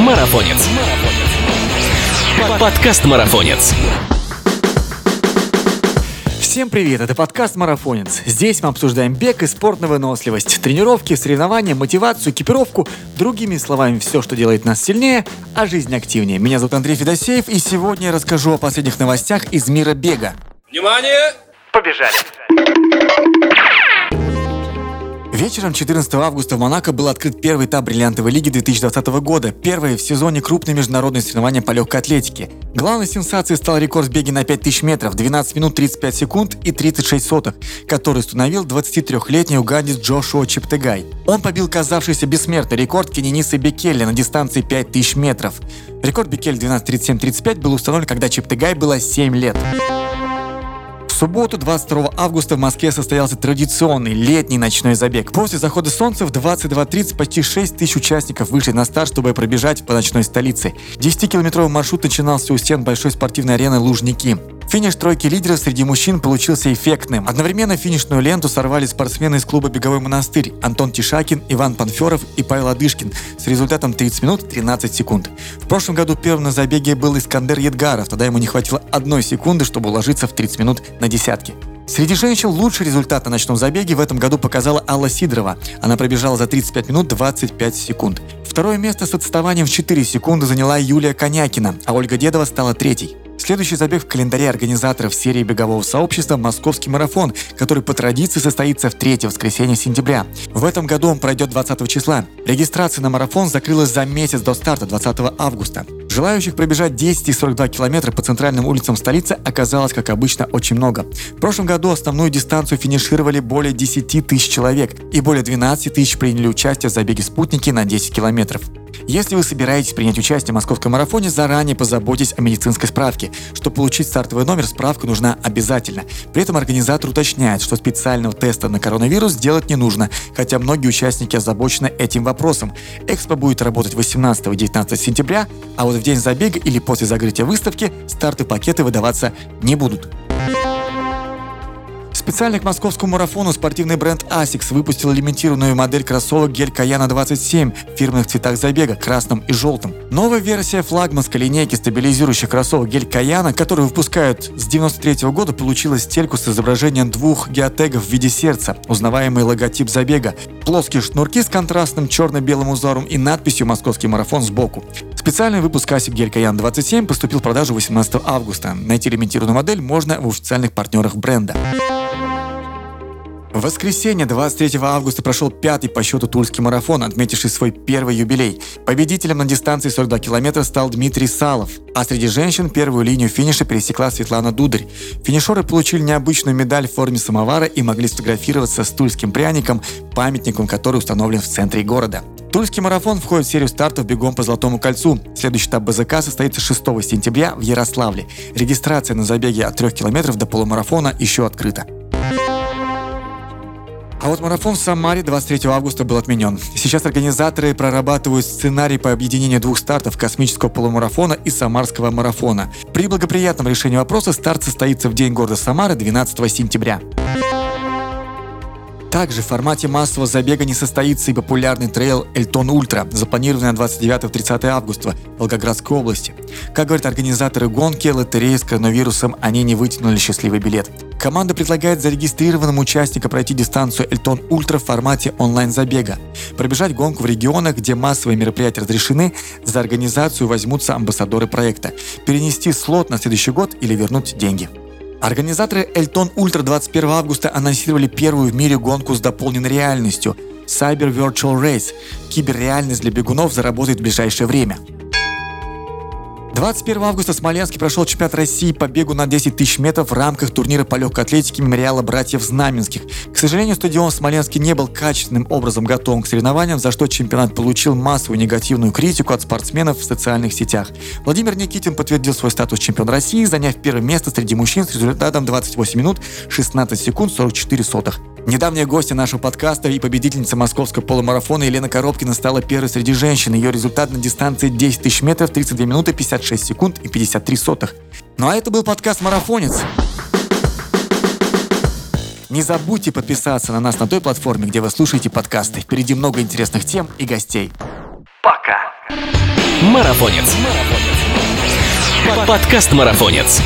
Марафонец. Подкаст Марафонец. Всем привет, это подкаст «Марафонец». Здесь мы обсуждаем бег и спорт на выносливость, тренировки, соревнования, мотивацию, экипировку, другими словами, все, что делает нас сильнее, а жизнь активнее. Меня зовут Андрей Федосеев, и сегодня я расскажу о последних новостях из мира бега. Внимание! Побежали! Вечером 14 августа в Монако был открыт первый этап бриллиантовой лиги 2020 года, первое в сезоне крупное международное соревнование по легкой атлетике. Главной сенсацией стал рекорд в беге на 5000 метров, 12 минут 35 секунд и 36 сотых, который установил 23-летний угандец Джошуа Чептегай. Он побил казавшийся бессмертный рекорд кенениса Бекеля на дистанции 5000 метров. Рекорд Бекель 12.37.35 был установлен, когда Чептегай было 7 лет субботу, 22 августа, в Москве состоялся традиционный летний ночной забег. После захода солнца в 22.30 почти 6 тысяч участников вышли на старт, чтобы пробежать по ночной столице. 10-километровый маршрут начинался у стен большой спортивной арены «Лужники». Финиш тройки лидеров среди мужчин получился эффектным. Одновременно финишную ленту сорвали спортсмены из клуба «Беговой монастырь» Антон Тишакин, Иван Панферов и Павел Адышкин с результатом 30 минут 13 секунд. В прошлом году первым на забеге был Искандер Едгаров, тогда ему не хватило одной секунды, чтобы уложиться в 30 минут на десятки. Среди женщин лучший результат на ночном забеге в этом году показала Алла Сидорова. Она пробежала за 35 минут 25 секунд. Второе место с отставанием в 4 секунды заняла Юлия Конякина, а Ольга Дедова стала третьей. Следующий забег в календаре организаторов серии бегового сообщества – Московский марафон, который по традиции состоится в третье воскресенье сентября. В этом году он пройдет 20 числа. Регистрация на марафон закрылась за месяц до старта 20 августа. Желающих пробежать 10 и 42 километра по центральным улицам столицы оказалось, как обычно, очень много. В прошлом году основную дистанцию финишировали более 10 тысяч человек, и более 12 тысяч приняли участие в забеге «Спутники» на 10 километров. Если вы собираетесь принять участие в московском марафоне, заранее позаботьтесь о медицинской справке. Чтобы получить стартовый номер, справка нужна обязательно. При этом организатор уточняет, что специального теста на коронавирус делать не нужно, хотя многие участники озабочены этим вопросом. Экспо будет работать 18 и 19 сентября, а вот в день забега или после закрытия выставки старты пакеты выдаваться не будут. Специально к московскому марафону спортивный бренд ASICS выпустил лимитированную модель кроссовок Гель Каяна 27 в фирменных цветах забега, красном и желтом. Новая версия флагманской линейки стабилизирующих кроссовок Гель Каяна, которую выпускают с 93 года, получила стельку с изображением двух геотегов в виде сердца, узнаваемый логотип забега, плоские шнурки с контрастным черно-белым узором и надписью «Московский марафон» сбоку. Специальный выпуск ASIC Гель Каян 27 поступил в продажу 18 августа. Найти лимитированную модель можно в официальных партнерах бренда. В воскресенье 23 августа прошел пятый по счету Тульский марафон, отметивший свой первый юбилей. Победителем на дистанции 42 километра стал Дмитрий Салов, а среди женщин первую линию финиша пересекла Светлана Дударь. Финишеры получили необычную медаль в форме самовара и могли сфотографироваться с тульским пряником, памятником который установлен в центре города. Тульский марафон входит в серию стартов бегом по Золотому кольцу. Следующий этап БЗК состоится 6 сентября в Ярославле. Регистрация на забеге от 3 километров до полумарафона еще открыта. Вот марафон в Самаре 23 августа был отменен. Сейчас организаторы прорабатывают сценарий по объединению двух стартов космического полумарафона и самарского марафона. При благоприятном решении вопроса старт состоится в день города Самары 12 сентября. Также в формате массового забега не состоится и популярный трейл Elton Ultra, запланированный на 29-30 августа в Волгоградской области. Как говорят организаторы гонки, в лотерее с коронавирусом они не вытянули счастливый билет. Команда предлагает зарегистрированным участникам пройти дистанцию Elton Ultra в формате онлайн-забега. Пробежать гонку в регионах, где массовые мероприятия разрешены, за организацию возьмутся амбассадоры проекта. Перенести слот на следующий год или вернуть деньги. Организаторы Эльтон Ультра 21 августа анонсировали первую в мире гонку с дополненной реальностью – Cyber Virtual Race. Киберреальность для бегунов заработает в ближайшее время. 21 августа в Смоленске прошел чемпионат России по бегу на 10 тысяч метров в рамках турнира по легкой атлетике мемориала братьев Знаменских. К сожалению, стадион в Смоленске не был качественным образом готовым к соревнованиям, за что чемпионат получил массовую негативную критику от спортсменов в социальных сетях. Владимир Никитин подтвердил свой статус чемпиона России, заняв первое место среди мужчин с результатом 28 минут 16 секунд 44 сотых. Недавняя гостья нашего подкаста и победительница московского полумарафона Елена Коробкина стала первой среди женщин. Ее результат на дистанции 10 тысяч метров 32 минуты 56 секунд и 53 сотых. Ну а это был подкаст «Марафонец». Не забудьте подписаться на нас на той платформе, где вы слушаете подкасты. Впереди много интересных тем и гостей. Пока! Марафонец. Подкаст Марафонец.